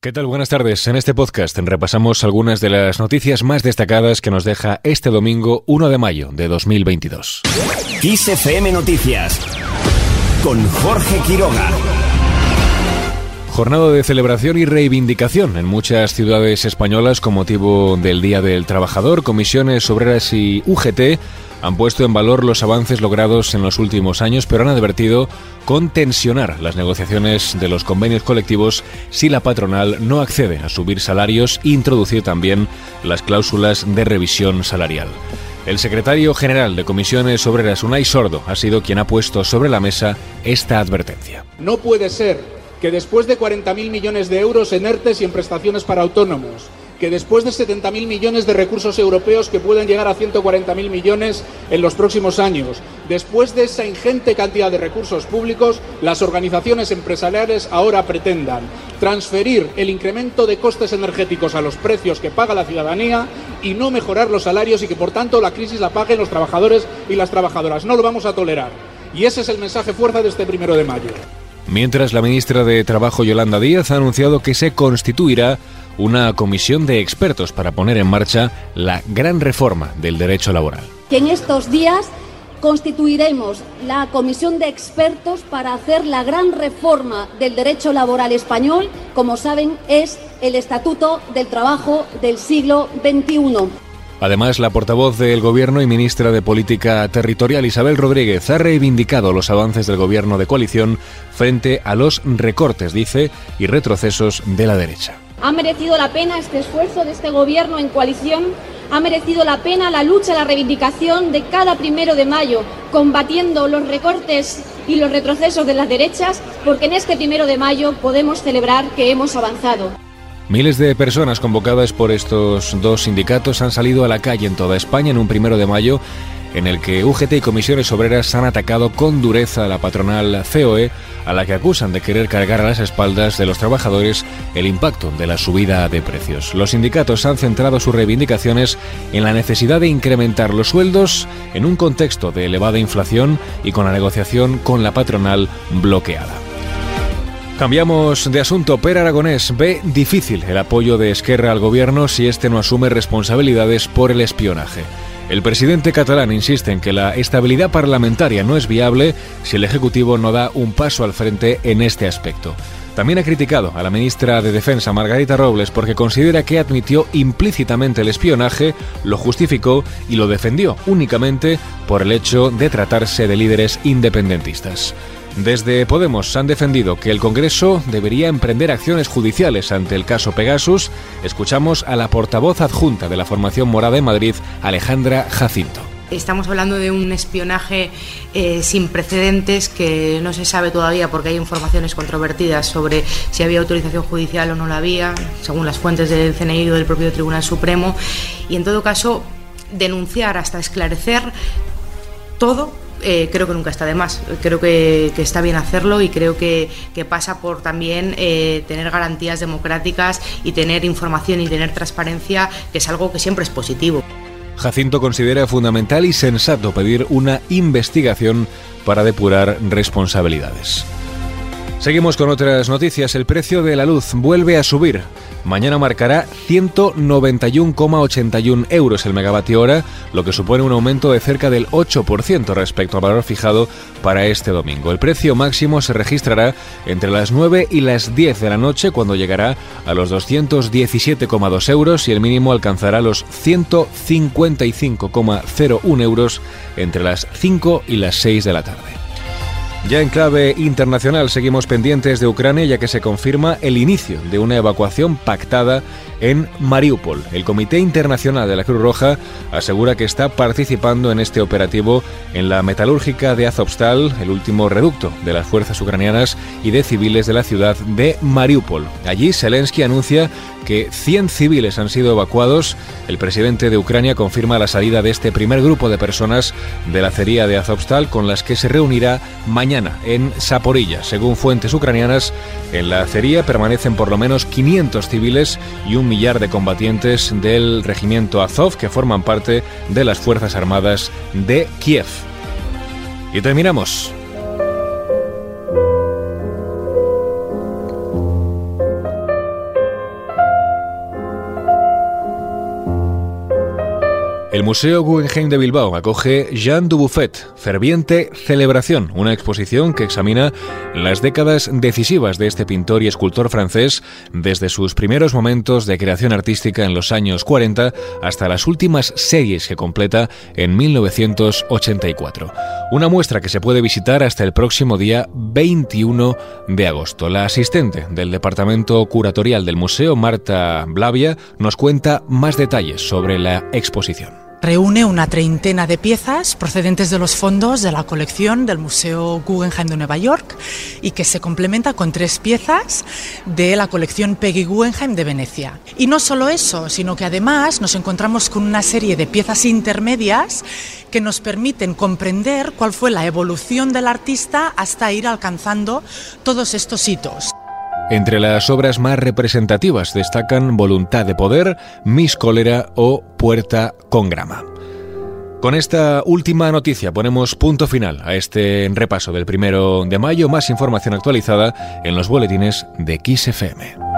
¿Qué tal? Buenas tardes. En este podcast repasamos algunas de las noticias más destacadas que nos deja este domingo 1 de mayo de 2022. XFM Noticias con Jorge Quiroga. Jornada de celebración y reivindicación en muchas ciudades españolas con motivo del Día del Trabajador, comisiones obreras y UGT han puesto en valor los avances logrados en los últimos años, pero han advertido con tensionar las negociaciones de los convenios colectivos si la patronal no accede a subir salarios e introducir también las cláusulas de revisión salarial. El secretario general de Comisiones Obreras, Unai Sordo, ha sido quien ha puesto sobre la mesa esta advertencia. No puede ser que después de 40.000 millones de euros en ERTES y en prestaciones para autónomos, que después de 70.000 millones de recursos europeos que pueden llegar a 140.000 millones en los próximos años, después de esa ingente cantidad de recursos públicos, las organizaciones empresariales ahora pretendan transferir el incremento de costes energéticos a los precios que paga la ciudadanía y no mejorar los salarios y que por tanto la crisis la paguen los trabajadores y las trabajadoras. No lo vamos a tolerar. Y ese es el mensaje fuerza de este primero de mayo. Mientras la ministra de Trabajo Yolanda Díaz ha anunciado que se constituirá una comisión de expertos para poner en marcha la gran reforma del derecho laboral. Que en estos días constituiremos la comisión de expertos para hacer la gran reforma del derecho laboral español, como saben, es el Estatuto del Trabajo del siglo XXI. Además, la portavoz del Gobierno y ministra de Política Territorial, Isabel Rodríguez, ha reivindicado los avances del Gobierno de coalición frente a los recortes, dice, y retrocesos de la derecha. Ha merecido la pena este esfuerzo de este Gobierno en coalición, ha merecido la pena la lucha, la reivindicación de cada primero de mayo, combatiendo los recortes y los retrocesos de las derechas, porque en este primero de mayo podemos celebrar que hemos avanzado. Miles de personas convocadas por estos dos sindicatos han salido a la calle en toda España en un primero de mayo en el que UGT y comisiones obreras han atacado con dureza a la patronal COE, a la que acusan de querer cargar a las espaldas de los trabajadores el impacto de la subida de precios. Los sindicatos han centrado sus reivindicaciones en la necesidad de incrementar los sueldos en un contexto de elevada inflación y con la negociación con la patronal bloqueada. Cambiamos de asunto. Per Aragonés ve difícil el apoyo de Esquerra al gobierno si este no asume responsabilidades por el espionaje. El presidente catalán insiste en que la estabilidad parlamentaria no es viable si el Ejecutivo no da un paso al frente en este aspecto. También ha criticado a la ministra de Defensa, Margarita Robles, porque considera que admitió implícitamente el espionaje, lo justificó y lo defendió únicamente por el hecho de tratarse de líderes independentistas. Desde Podemos han defendido que el Congreso debería emprender acciones judiciales ante el caso Pegasus. Escuchamos a la portavoz adjunta de la formación morada en Madrid, Alejandra Jacinto. Estamos hablando de un espionaje eh, sin precedentes que no se sabe todavía porque hay informaciones controvertidas sobre si había autorización judicial o no la había, según las fuentes del CNI o del propio Tribunal Supremo. Y en todo caso, denunciar hasta esclarecer todo eh, creo que nunca está de más. Creo que, está bien hacerlo y creo que, pasa por también eh, tener garantías democráticas y tener información y tener transparencia, que es algo que siempre es positivo. Jacinto considera fundamental y sensato pedir una investigación para depurar responsabilidades. Seguimos con otras noticias. El precio de la luz vuelve a subir. Mañana marcará 191,81 euros el megavatio hora, lo que supone un aumento de cerca del 8% respecto al valor fijado para este domingo. El precio máximo se registrará entre las 9 y las 10 de la noche, cuando llegará a los 217,2 euros y el mínimo alcanzará los 155,01 euros entre las 5 y las 6 de la tarde. Ya en clave internacional seguimos pendientes de Ucrania ya que se confirma el inicio de una evacuación pactada en Mariupol. El Comité Internacional de la Cruz Roja asegura que está participando en este operativo en la metalúrgica de Azovstal, el último reducto de las fuerzas ucranianas y de civiles de la ciudad de Mariupol. Allí Zelensky anuncia que 100 civiles han sido evacuados. El presidente de Ucrania confirma la salida de este primer grupo de personas de la acería de Azovstal con las que se reunirá mañana en Saporilla. Según fuentes ucranianas, en la acería permanecen por lo menos 500 civiles y un millar de combatientes del regimiento Azov que forman parte de las Fuerzas Armadas de Kiev. Y terminamos. El Museo Guggenheim de Bilbao acoge Jean Dubuffet, Ferviente Celebración, una exposición que examina las décadas decisivas de este pintor y escultor francés desde sus primeros momentos de creación artística en los años 40 hasta las últimas series que completa en 1984. Una muestra que se puede visitar hasta el próximo día 21 de agosto. La asistente del Departamento Curatorial del Museo, Marta Blavia, nos cuenta más detalles sobre la exposición. Reúne una treintena de piezas procedentes de los fondos de la colección del Museo Guggenheim de Nueva York y que se complementa con tres piezas de la colección Peggy Guggenheim de Venecia. Y no solo eso, sino que además nos encontramos con una serie de piezas intermedias que nos permiten comprender cuál fue la evolución del artista hasta ir alcanzando todos estos hitos. Entre las obras más representativas destacan Voluntad de Poder, Miss Cólera o Puerta con Grama. Con esta última noticia ponemos punto final a este repaso del primero de mayo. Más información actualizada en los boletines de XFM.